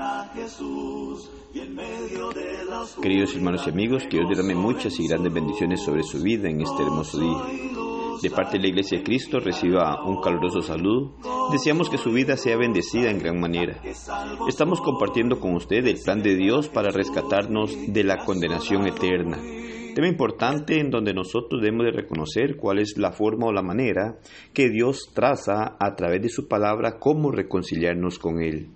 A Jesús y en medio de. Queridos hermanos y amigos, que Dios derrame muchas y grandes bendiciones sobre su vida en este hermoso día. De parte de la Iglesia de Cristo reciba un caluroso saludo. Deseamos que su vida sea bendecida en gran manera. Estamos compartiendo con usted el plan de Dios para rescatarnos de la condenación eterna. Tema importante en donde nosotros debemos de reconocer cuál es la forma o la manera que Dios traza a través de su palabra cómo reconciliarnos con Él.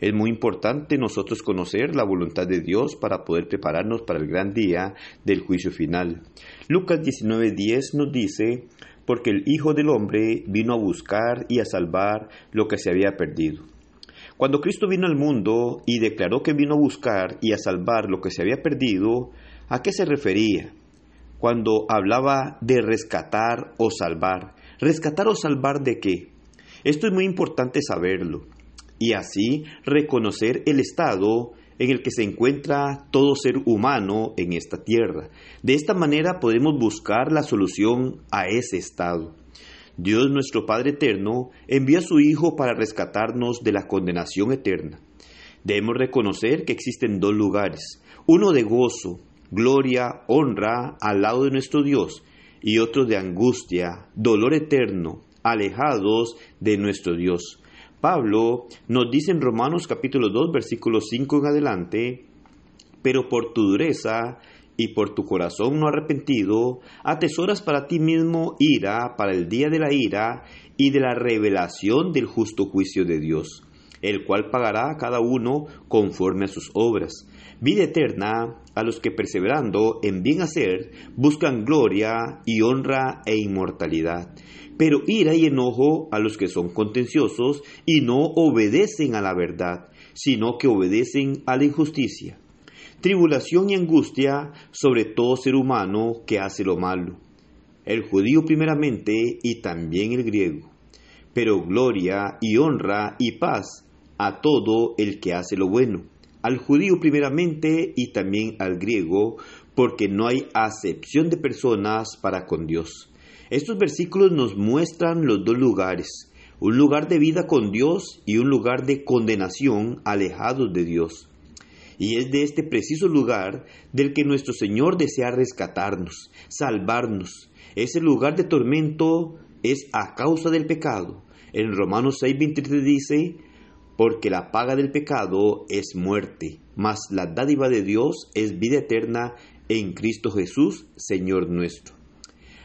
Es muy importante nosotros conocer la voluntad de Dios para poder prepararnos para el gran día del juicio final. Lucas 19:10 nos dice, porque el Hijo del Hombre vino a buscar y a salvar lo que se había perdido. Cuando Cristo vino al mundo y declaró que vino a buscar y a salvar lo que se había perdido, ¿a qué se refería? Cuando hablaba de rescatar o salvar. ¿Rescatar o salvar de qué? Esto es muy importante saberlo y así reconocer el estado en el que se encuentra todo ser humano en esta tierra. De esta manera podemos buscar la solución a ese estado. Dios nuestro Padre Eterno envió a su Hijo para rescatarnos de la condenación eterna. Debemos reconocer que existen dos lugares, uno de gozo, gloria, honra al lado de nuestro Dios y otro de angustia, dolor eterno, alejados de nuestro Dios. Pablo nos dice en Romanos capítulo 2 versículo 5 en adelante, pero por tu dureza y por tu corazón no arrepentido, atesoras para ti mismo ira para el día de la ira y de la revelación del justo juicio de Dios, el cual pagará a cada uno conforme a sus obras. Vida eterna a los que perseverando en bien hacer buscan gloria y honra e inmortalidad pero ira y enojo a los que son contenciosos y no obedecen a la verdad, sino que obedecen a la injusticia. Tribulación y angustia sobre todo ser humano que hace lo malo, el judío primeramente y también el griego, pero gloria y honra y paz a todo el que hace lo bueno, al judío primeramente y también al griego, porque no hay acepción de personas para con Dios estos versículos nos muestran los dos lugares, un lugar de vida con Dios y un lugar de condenación alejados de Dios. Y es de este preciso lugar del que nuestro Señor desea rescatarnos, salvarnos. Ese lugar de tormento es a causa del pecado. En Romanos 6:23 dice, porque la paga del pecado es muerte, mas la dádiva de Dios es vida eterna en Cristo Jesús, Señor nuestro.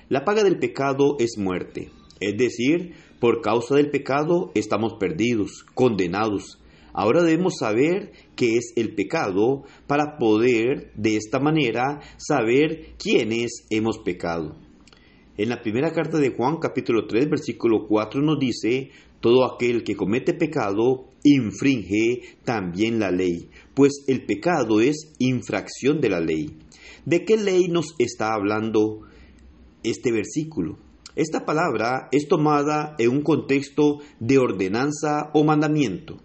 La paga del pecado es muerte, es decir, por causa del pecado estamos perdidos, condenados. Ahora debemos saber qué es el pecado para poder de esta manera saber quiénes hemos pecado. En la primera carta de Juan capítulo 3 versículo 4 nos dice, todo aquel que comete pecado infringe también la ley, pues el pecado es infracción de la ley. ¿De qué ley nos está hablando este versículo. Esta palabra es tomada en un contexto de ordenanza o mandamiento,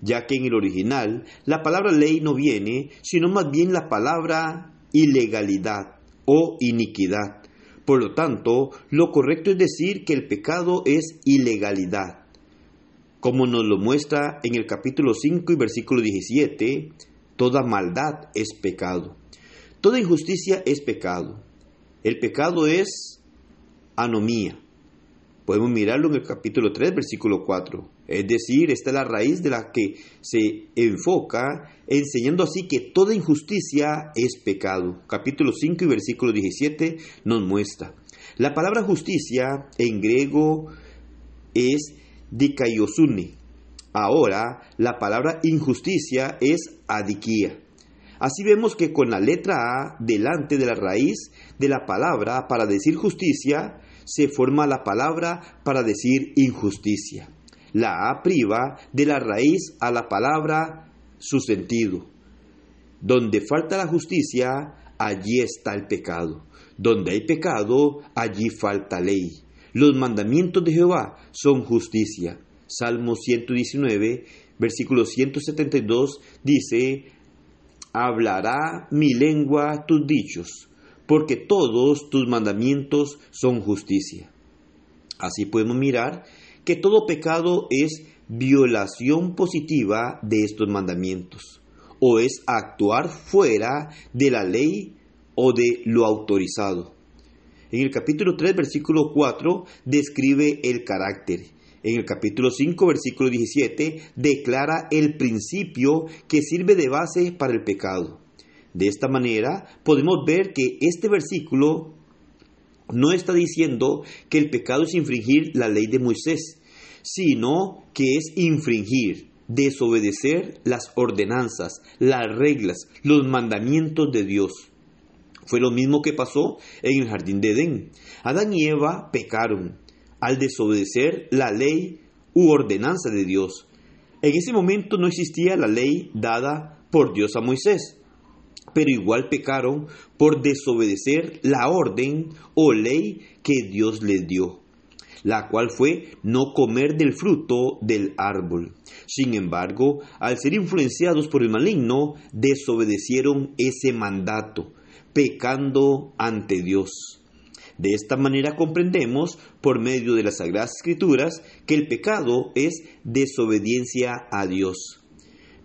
ya que en el original la palabra ley no viene, sino más bien la palabra ilegalidad o iniquidad. Por lo tanto, lo correcto es decir que el pecado es ilegalidad. Como nos lo muestra en el capítulo 5 y versículo 17, toda maldad es pecado. Toda injusticia es pecado. El pecado es anomía. Podemos mirarlo en el capítulo 3, versículo 4. Es decir, esta es la raíz de la que se enfoca, enseñando así que toda injusticia es pecado. Capítulo 5 y versículo 17 nos muestra. La palabra justicia en griego es dikaiosune. Ahora, la palabra injusticia es adiquía. Así vemos que con la letra A delante de la raíz de la palabra para decir justicia, se forma la palabra para decir injusticia. La A priva de la raíz a la palabra su sentido. Donde falta la justicia, allí está el pecado. Donde hay pecado, allí falta ley. Los mandamientos de Jehová son justicia. Salmo 119, versículo 172 dice, hablará mi lengua tus dichos, porque todos tus mandamientos son justicia. Así podemos mirar que todo pecado es violación positiva de estos mandamientos, o es actuar fuera de la ley o de lo autorizado. En el capítulo 3, versículo 4, describe el carácter. En el capítulo 5, versículo 17, declara el principio que sirve de base para el pecado. De esta manera, podemos ver que este versículo no está diciendo que el pecado es infringir la ley de Moisés, sino que es infringir, desobedecer las ordenanzas, las reglas, los mandamientos de Dios. Fue lo mismo que pasó en el jardín de Edén. Adán y Eva pecaron al desobedecer la ley u ordenanza de Dios. En ese momento no existía la ley dada por Dios a Moisés, pero igual pecaron por desobedecer la orden o ley que Dios les dio la cual fue no comer del fruto del árbol. Sin embargo, al ser influenciados por el maligno, desobedecieron ese mandato, pecando ante Dios. De esta manera comprendemos, por medio de las Sagradas Escrituras, que el pecado es desobediencia a Dios.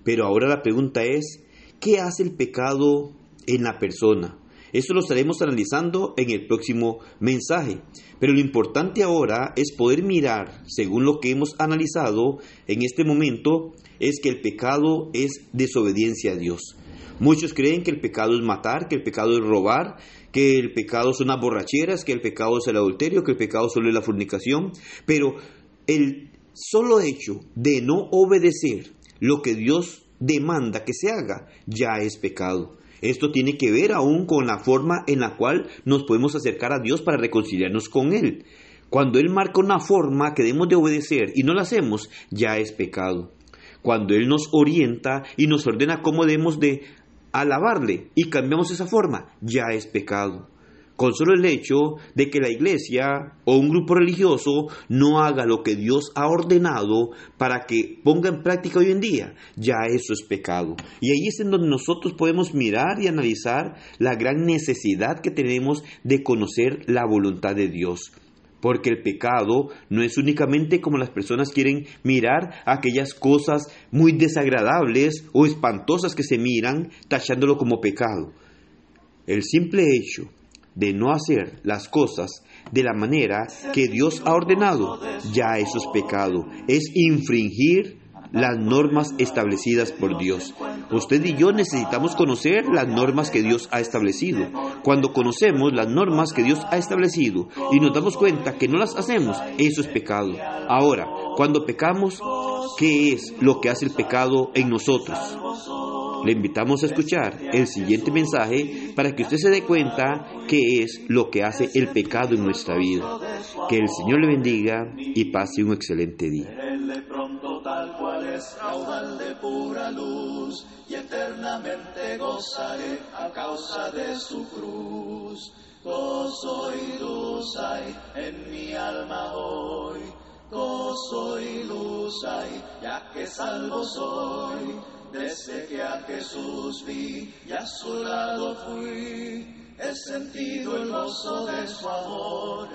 Pero ahora la pregunta es, ¿qué hace el pecado en la persona? Esto lo estaremos analizando en el próximo mensaje. Pero lo importante ahora es poder mirar, según lo que hemos analizado en este momento, es que el pecado es desobediencia a Dios. Muchos creen que el pecado es matar, que el pecado es robar, que el pecado son las borracheras, que el pecado es el adulterio, que el pecado solo es la fornicación, pero el solo hecho de no obedecer lo que Dios demanda que se haga ya es pecado. Esto tiene que ver aún con la forma en la cual nos podemos acercar a Dios para reconciliarnos con Él. Cuando Él marca una forma que debemos de obedecer y no la hacemos, ya es pecado. Cuando Él nos orienta y nos ordena cómo debemos de alabarle y cambiamos esa forma, ya es pecado con solo el hecho de que la iglesia o un grupo religioso no haga lo que Dios ha ordenado para que ponga en práctica hoy en día, ya eso es pecado. Y ahí es en donde nosotros podemos mirar y analizar la gran necesidad que tenemos de conocer la voluntad de Dios. Porque el pecado no es únicamente como las personas quieren mirar aquellas cosas muy desagradables o espantosas que se miran tachándolo como pecado. El simple hecho de no hacer las cosas de la manera que Dios ha ordenado, ya eso es pecado. Es infringir las normas establecidas por Dios. Usted y yo necesitamos conocer las normas que Dios ha establecido. Cuando conocemos las normas que Dios ha establecido y nos damos cuenta que no las hacemos, eso es pecado. Ahora, cuando pecamos, ¿qué es lo que hace el pecado en nosotros? Le invitamos a escuchar el siguiente mensaje para que usted se dé cuenta qué es lo que hace el pecado en nuestra vida. Que el Señor le bendiga y pase un excelente día. Eternamente gozaré a causa de su cruz. Gozo y luz hay en mi alma hoy, gozo y luz hay ya que salvo soy desde que a Jesús vi y a su lado fui, he sentido el gozo de su amor.